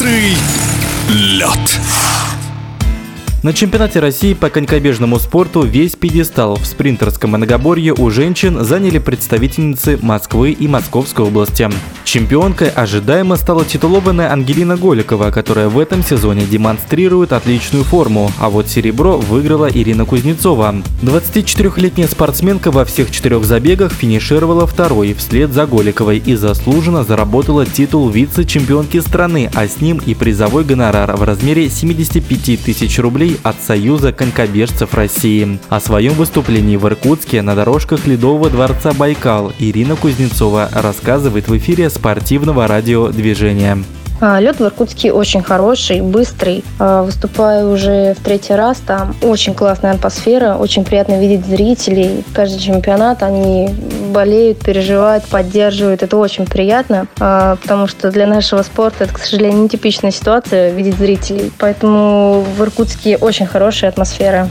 «Острый лед». На чемпионате России по конькобежному спорту весь пьедестал в спринтерском многоборье у женщин заняли представительницы Москвы и Московской области. Чемпионкой ожидаемо стала титулованная Ангелина Голикова, которая в этом сезоне демонстрирует отличную форму, а вот серебро выиграла Ирина Кузнецова. 24-летняя спортсменка во всех четырех забегах финишировала второй вслед за Голиковой и заслуженно заработала титул вице-чемпионки страны, а с ним и призовой гонорар в размере 75 тысяч рублей от Союза конькобежцев России. О своем выступлении в Иркутске на дорожках Ледового дворца Байкал Ирина Кузнецова рассказывает в эфире спортивного радиодвижения. А, Лед в Иркутске очень хороший, быстрый. А, выступаю уже в третий раз там. Очень классная атмосфера, очень приятно видеть зрителей. Каждый чемпионат они болеют, переживают, поддерживают. Это очень приятно, а, потому что для нашего спорта это, к сожалению, нетипичная ситуация видеть зрителей. Поэтому в Иркутске очень хорошая атмосфера.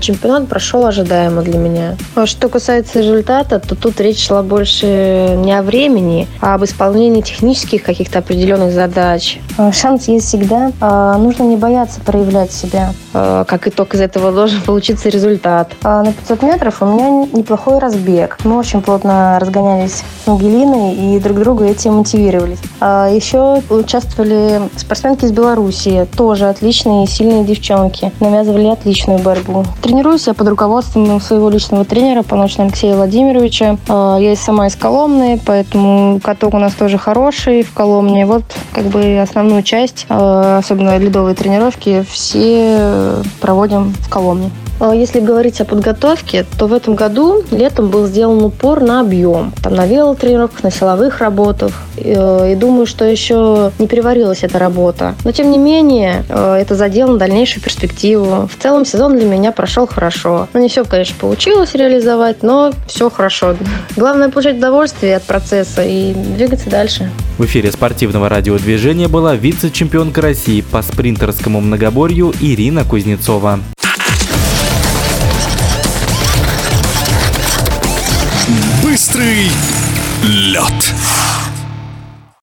Чемпионат прошел ожидаемо для меня. Что касается результата, то тут речь шла больше не о времени, а об исполнении технических каких-то определенных задач. Э, шанс есть всегда. Э, нужно не бояться проявлять себя. Э, как итог из этого должен получиться результат. На 500 метров у меня неплохой разбег. Мы очень плотно разгонялись с Ангелиной и друг друга этим мотивировались. Еще участвовали спортсменки из Белоруссии. Тоже отличные и сильные девчонки. Навязывали отличную борьбу. Тренируюсь я под руководством своего личного тренера, Поночного Алексея Владимировича. Я сама из Коломны, поэтому каток у нас тоже хороший в Коломне. Вот как бы основную часть, э, особенно ледовые тренировки, все проводим в Коломне. А если говорить о подготовке, то в этом году летом был сделан упор на объем. Там на велотренировках, на силовых работах. И, э, думаю, что еще не переварилась эта работа. Но тем не менее, э, это задел на дальнейшую перспективу. В целом сезон для меня прошел хорошо. Ну, не все, конечно, получилось реализовать, но все хорошо. Главное получать удовольствие от процесса и двигаться дальше. В эфире спортивного радиодвижения была вице-чемпионка России по спринтерскому многоборью Ирина Кузнецова. Быстрый лед.